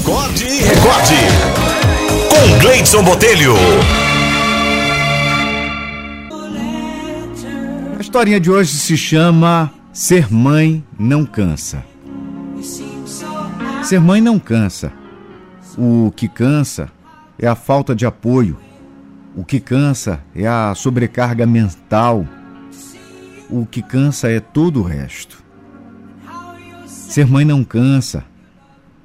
Acorde e recorde. Com Gleidson Botelho. A historinha de hoje se chama Ser Mãe Não Cansa. Ser mãe não cansa. O que cansa é a falta de apoio. O que cansa é a sobrecarga mental. O que cansa é todo o resto. Ser mãe não cansa,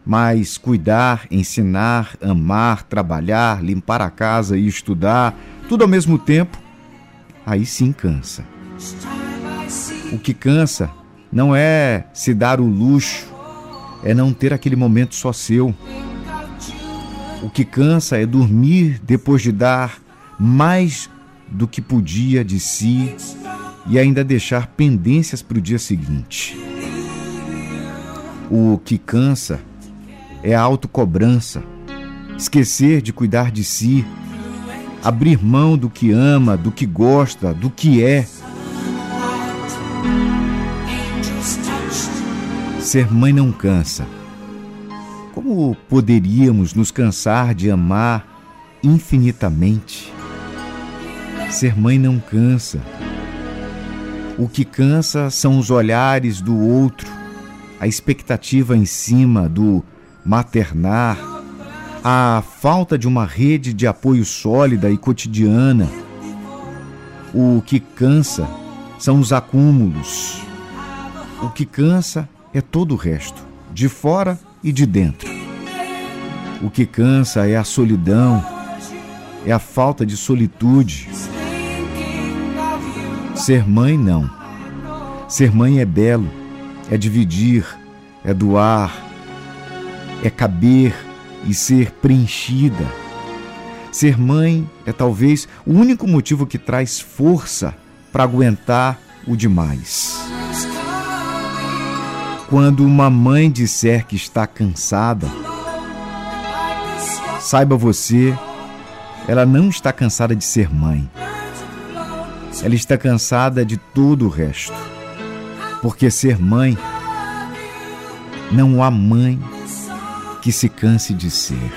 mas cuidar, ensinar, amar, trabalhar, limpar a casa e estudar, tudo ao mesmo tempo, aí sim cansa. O que cansa não é se dar o luxo, é não ter aquele momento só seu. O que cansa é dormir depois de dar mais do que podia de si e ainda deixar pendências para o dia seguinte. O que cansa é a autocobrança, esquecer de cuidar de si, abrir mão do que ama, do que gosta, do que é. Ser mãe não cansa. Como poderíamos nos cansar de amar infinitamente? Ser mãe não cansa. O que cansa são os olhares do outro, a expectativa em cima do maternar, a falta de uma rede de apoio sólida e cotidiana. O que cansa são os acúmulos. O que cansa é todo o resto, de fora e de dentro. O que cansa é a solidão, é a falta de solitude. Ser mãe, não. Ser mãe é belo, é dividir, é doar, é caber e ser preenchida. Ser mãe é talvez o único motivo que traz força para aguentar o demais. Quando uma mãe disser que está cansada, saiba você, ela não está cansada de ser mãe. Ela está cansada de todo o resto. Porque ser mãe, não há mãe que se canse de ser.